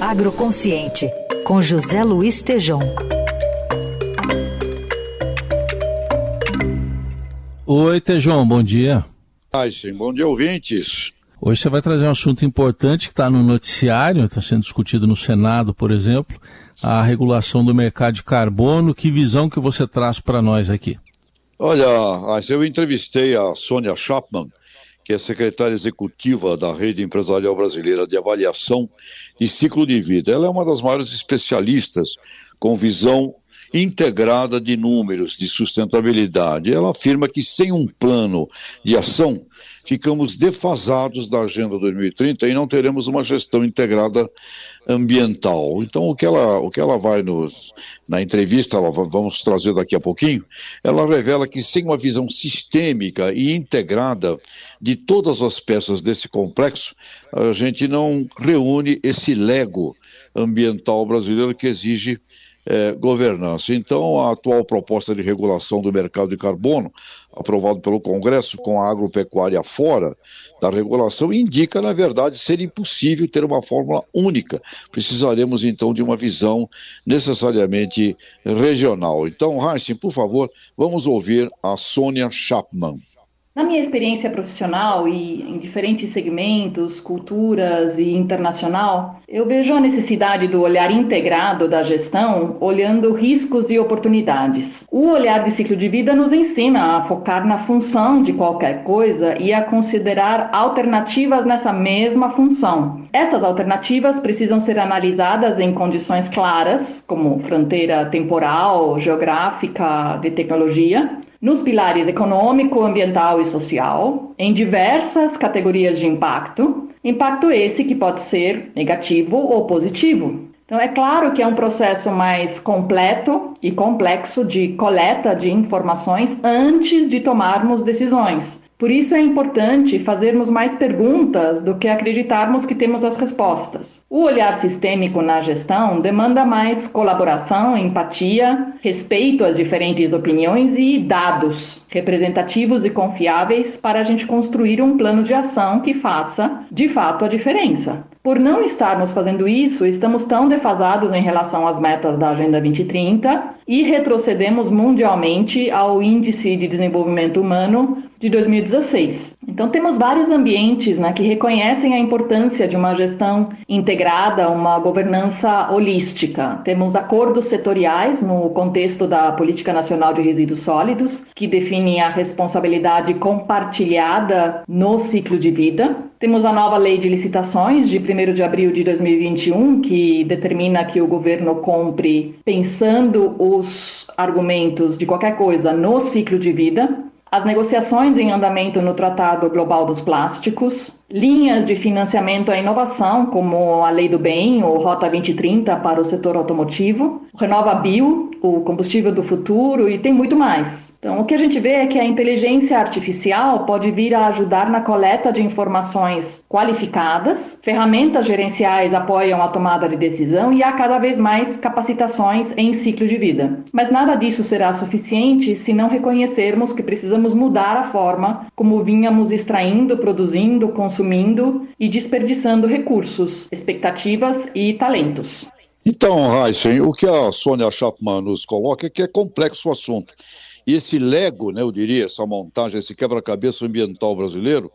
Agroconsciente, com José Luiz Tejom. Oi, Tejom, bom dia. Ai, sim, bom dia, ouvintes. Hoje você vai trazer um assunto importante que está no noticiário, está sendo discutido no Senado, por exemplo, a regulação do mercado de carbono. Que visão que você traz para nós aqui? Olha, eu entrevistei a Sônia Chapman, que é secretária executiva da Rede Empresarial Brasileira de Avaliação e Ciclo de Vida. Ela é uma das maiores especialistas com visão integrada de números, de sustentabilidade. Ela afirma que sem um plano de ação, ficamos defasados da Agenda 2030 e não teremos uma gestão integrada ambiental. Então, o que ela, o que ela vai nos. Na entrevista, ela, vamos trazer daqui a pouquinho, ela revela que sem uma visão sistêmica e integrada de todas as peças desse complexo, a gente não reúne esse lego ambiental brasileiro que exige é, governança. Então, a atual proposta de regulação do mercado de carbono, aprovado pelo Congresso com a agropecuária fora da regulação, indica, na verdade, ser impossível ter uma fórmula única. Precisaremos, então, de uma visão necessariamente regional. Então, Heisen, por favor, vamos ouvir a Sônia Chapman. Na minha experiência profissional e em diferentes segmentos, culturas e internacional, eu vejo a necessidade do olhar integrado da gestão, olhando riscos e oportunidades. O olhar de ciclo de vida nos ensina a focar na função de qualquer coisa e a considerar alternativas nessa mesma função. Essas alternativas precisam ser analisadas em condições claras, como fronteira temporal, geográfica, de tecnologia, nos pilares econômico, ambiental e social, em diversas categorias de impacto, impacto esse que pode ser negativo ou positivo. Então, é claro que é um processo mais completo e complexo de coleta de informações antes de tomarmos decisões. Por isso é importante fazermos mais perguntas do que acreditarmos que temos as respostas. O olhar sistêmico na gestão demanda mais colaboração, empatia, respeito às diferentes opiniões e dados representativos e confiáveis para a gente construir um plano de ação que faça, de fato, a diferença. Por não estarmos fazendo isso, estamos tão defasados em relação às metas da Agenda 2030 e retrocedemos mundialmente ao Índice de Desenvolvimento Humano de 2016. Então, temos vários ambientes né, que reconhecem a importância de uma gestão integrada, uma governança holística. Temos acordos setoriais no contexto da Política Nacional de Resíduos Sólidos, que definem a responsabilidade compartilhada no ciclo de vida. Temos a nova lei de licitações de 1 de abril de 2021, que determina que o governo compre pensando os argumentos de qualquer coisa no ciclo de vida as negociações em andamento no Tratado Global dos Plásticos, linhas de financiamento à inovação, como a Lei do Bem ou Rota 2030 para o setor automotivo, o Renova Bio, o combustível do futuro e tem muito mais. Então, o que a gente vê é que a inteligência artificial pode vir a ajudar na coleta de informações qualificadas, ferramentas gerenciais apoiam a tomada de decisão e há cada vez mais capacitações em ciclo de vida. Mas nada disso será suficiente se não reconhecermos que precisamos mudar a forma como vínhamos extraindo, produzindo, consumindo e desperdiçando recursos, expectativas e talentos. Então, Heisen, o que a Sônia Chapman nos coloca é que é complexo o assunto. E esse Lego, né, eu diria, essa montagem, esse quebra-cabeça ambiental brasileiro,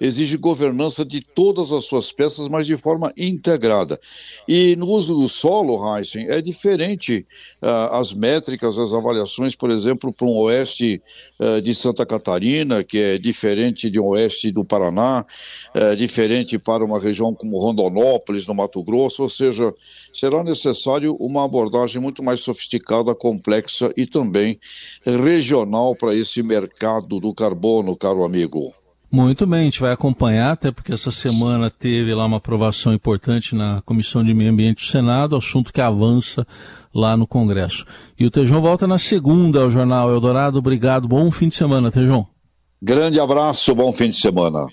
exige governança de todas as suas peças, mas de forma integrada. E no uso do solo, Heisen, é diferente uh, as métricas, as avaliações, por exemplo, para um oeste uh, de Santa Catarina, que é diferente de um oeste do Paraná, uh, diferente para uma região como Rondonópolis, no Mato Grosso, ou seja, será necessário uma abordagem muito mais sofisticada, complexa e também regional para esse mercado do carbono, caro amigo. Muito bem, a gente vai acompanhar, até porque essa semana teve lá uma aprovação importante na Comissão de Meio Ambiente do Senado, assunto que avança lá no Congresso. E o Tejão volta na segunda ao Jornal Eldorado. Obrigado, bom fim de semana, Tejão. Grande abraço, bom fim de semana.